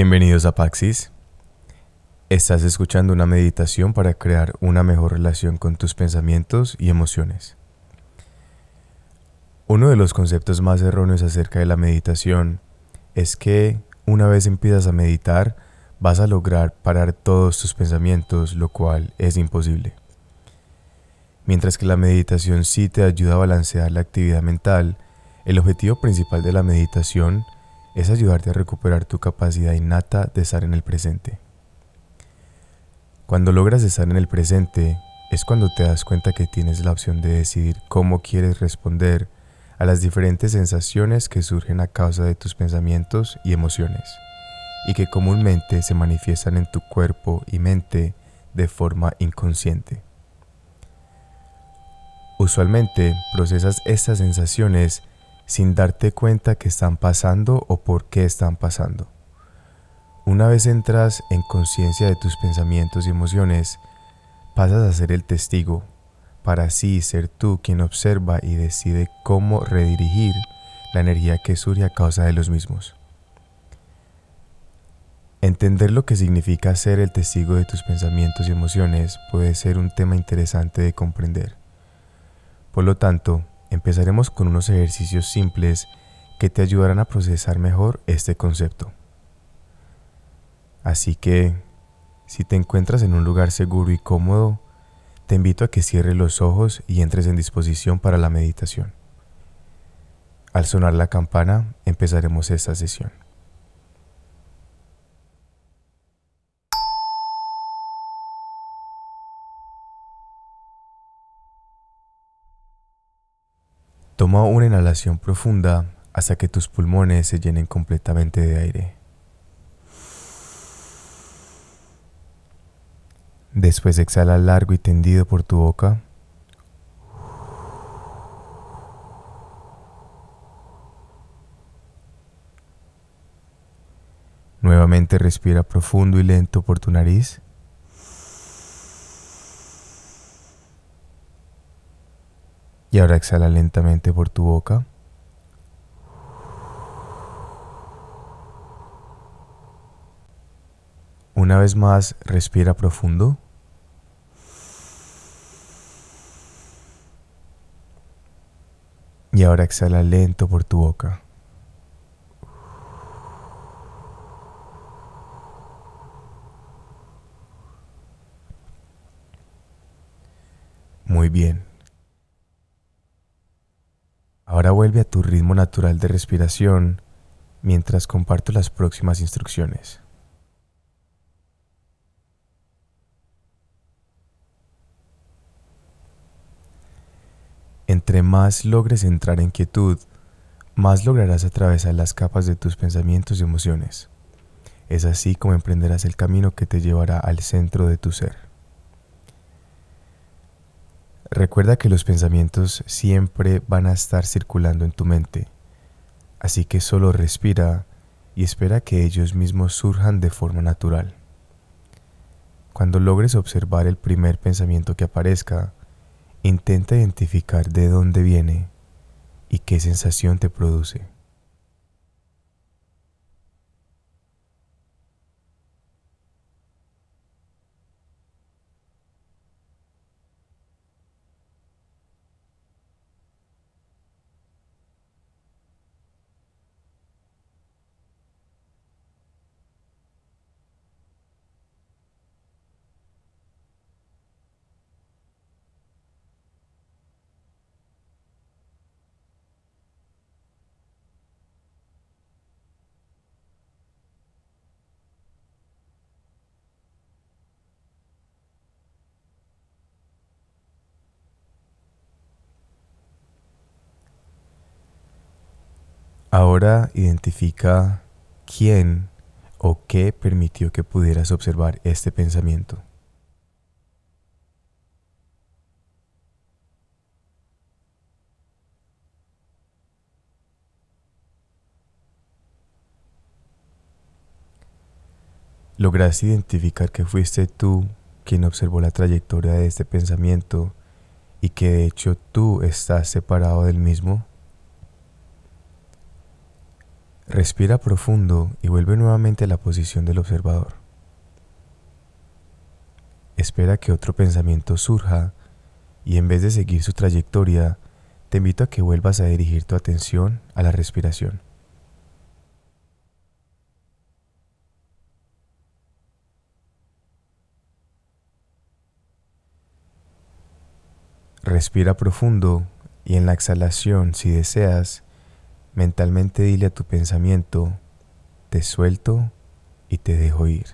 Bienvenidos a Paxis. Estás escuchando una meditación para crear una mejor relación con tus pensamientos y emociones. Uno de los conceptos más erróneos acerca de la meditación es que una vez empiezas a meditar vas a lograr parar todos tus pensamientos, lo cual es imposible. Mientras que la meditación sí te ayuda a balancear la actividad mental, el objetivo principal de la meditación es ayudarte a recuperar tu capacidad innata de estar en el presente. Cuando logras estar en el presente es cuando te das cuenta que tienes la opción de decidir cómo quieres responder a las diferentes sensaciones que surgen a causa de tus pensamientos y emociones y que comúnmente se manifiestan en tu cuerpo y mente de forma inconsciente. Usualmente procesas estas sensaciones sin darte cuenta que están pasando o por qué están pasando. Una vez entras en conciencia de tus pensamientos y emociones, pasas a ser el testigo, para así ser tú quien observa y decide cómo redirigir la energía que surge a causa de los mismos. Entender lo que significa ser el testigo de tus pensamientos y emociones puede ser un tema interesante de comprender. Por lo tanto, empezaremos con unos ejercicios simples que te ayudarán a procesar mejor este concepto. Así que, si te encuentras en un lugar seguro y cómodo, te invito a que cierres los ojos y entres en disposición para la meditación. Al sonar la campana, empezaremos esta sesión. Toma una inhalación profunda hasta que tus pulmones se llenen completamente de aire. Después exhala largo y tendido por tu boca. Nuevamente respira profundo y lento por tu nariz. Y ahora exhala lentamente por tu boca. Una vez más, respira profundo. Y ahora exhala lento por tu boca. Muy bien. Ahora vuelve a tu ritmo natural de respiración mientras comparto las próximas instrucciones. Entre más logres entrar en quietud, más lograrás atravesar las capas de tus pensamientos y emociones. Es así como emprenderás el camino que te llevará al centro de tu ser. Recuerda que los pensamientos siempre van a estar circulando en tu mente, así que solo respira y espera que ellos mismos surjan de forma natural. Cuando logres observar el primer pensamiento que aparezca, intenta identificar de dónde viene y qué sensación te produce. Ahora identifica quién o qué permitió que pudieras observar este pensamiento. ¿Lograste identificar que fuiste tú quien observó la trayectoria de este pensamiento y que de hecho tú estás separado del mismo? Respira profundo y vuelve nuevamente a la posición del observador. Espera que otro pensamiento surja y en vez de seguir su trayectoria, te invito a que vuelvas a dirigir tu atención a la respiración. Respira profundo y en la exhalación, si deseas, mentalmente dile a tu pensamiento, te suelto y te dejo ir.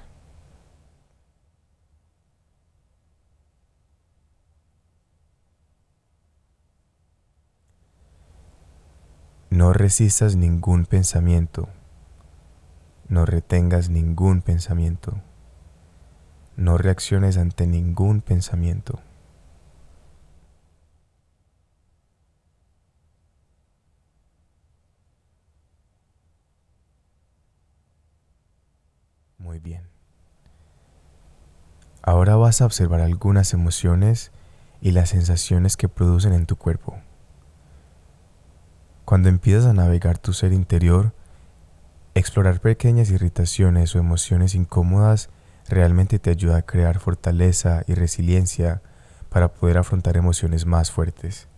No resistas ningún pensamiento, no retengas ningún pensamiento, no reacciones ante ningún pensamiento. Muy bien. Ahora vas a observar algunas emociones y las sensaciones que producen en tu cuerpo. Cuando empiezas a navegar tu ser interior, explorar pequeñas irritaciones o emociones incómodas realmente te ayuda a crear fortaleza y resiliencia para poder afrontar emociones más fuertes.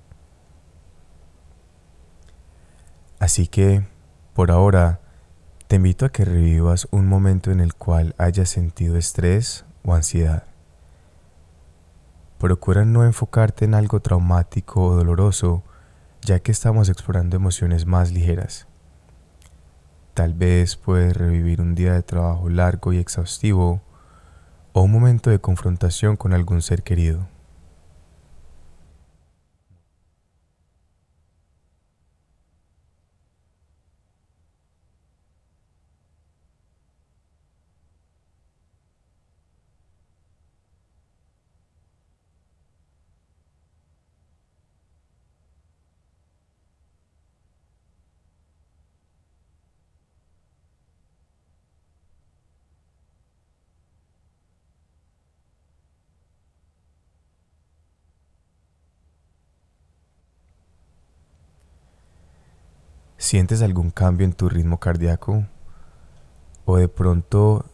Así que, por ahora, te invito a que revivas un momento en el cual hayas sentido estrés o ansiedad. Procura no enfocarte en algo traumático o doloroso, ya que estamos explorando emociones más ligeras. Tal vez puedes revivir un día de trabajo largo y exhaustivo o un momento de confrontación con algún ser querido. ¿Sientes algún cambio en tu ritmo cardíaco? ¿O de pronto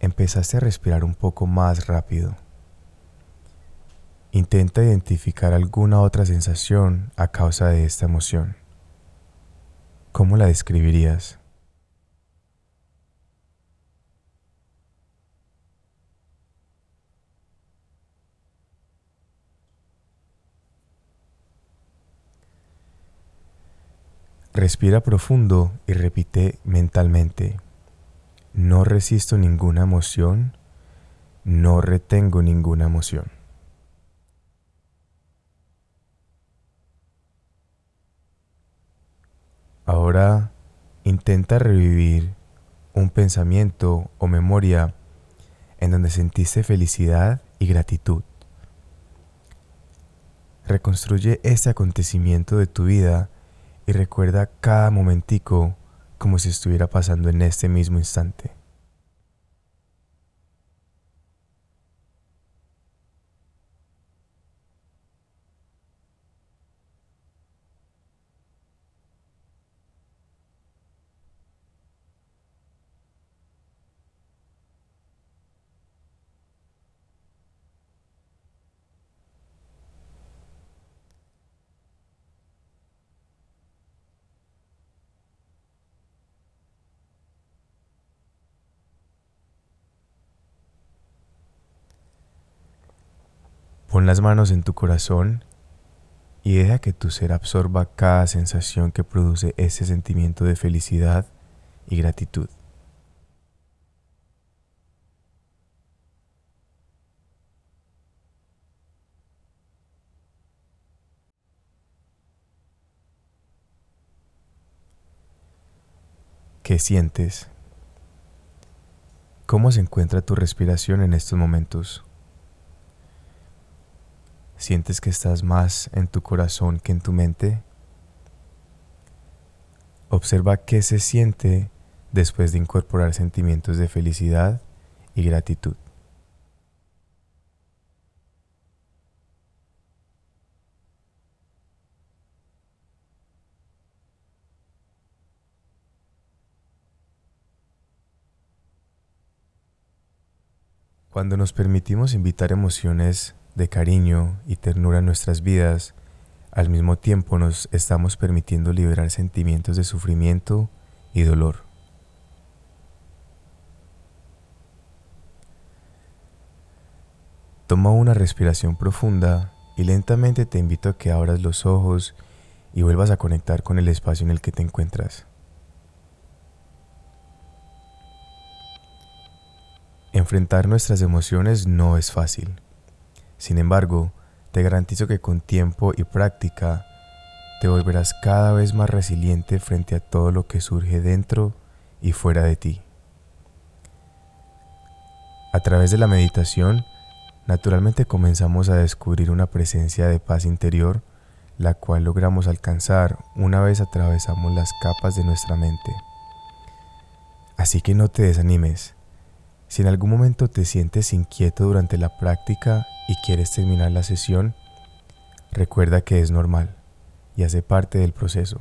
empezaste a respirar un poco más rápido? Intenta identificar alguna otra sensación a causa de esta emoción. ¿Cómo la describirías? Respira profundo y repite mentalmente, no resisto ninguna emoción, no retengo ninguna emoción. Ahora intenta revivir un pensamiento o memoria en donde sentiste felicidad y gratitud. Reconstruye este acontecimiento de tu vida y recuerda cada momentico como si estuviera pasando en este mismo instante. Pon las manos en tu corazón y deja que tu ser absorba cada sensación que produce ese sentimiento de felicidad y gratitud. ¿Qué sientes? ¿Cómo se encuentra tu respiración en estos momentos? ¿Sientes que estás más en tu corazón que en tu mente? Observa qué se siente después de incorporar sentimientos de felicidad y gratitud. Cuando nos permitimos invitar emociones de cariño y ternura en nuestras vidas, al mismo tiempo nos estamos permitiendo liberar sentimientos de sufrimiento y dolor. Toma una respiración profunda y lentamente te invito a que abras los ojos y vuelvas a conectar con el espacio en el que te encuentras. Enfrentar nuestras emociones no es fácil. Sin embargo, te garantizo que con tiempo y práctica te volverás cada vez más resiliente frente a todo lo que surge dentro y fuera de ti. A través de la meditación, naturalmente comenzamos a descubrir una presencia de paz interior, la cual logramos alcanzar una vez atravesamos las capas de nuestra mente. Así que no te desanimes, si en algún momento te sientes inquieto durante la práctica y quieres terminar la sesión, recuerda que es normal y hace parte del proceso.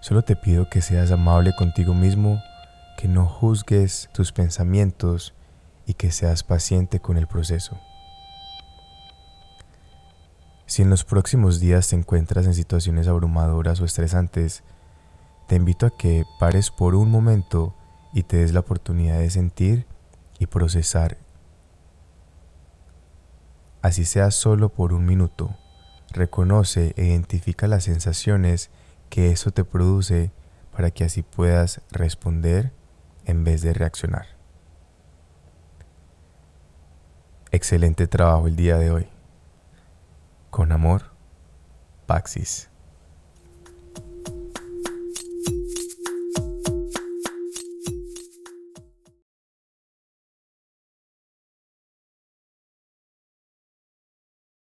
Solo te pido que seas amable contigo mismo, que no juzgues tus pensamientos y que seas paciente con el proceso. Si en los próximos días te encuentras en situaciones abrumadoras o estresantes, te invito a que pares por un momento y te des la oportunidad de sentir y procesar. Así sea solo por un minuto, reconoce e identifica las sensaciones que eso te produce para que así puedas responder en vez de reaccionar. Excelente trabajo el día de hoy. Con amor, Paxis.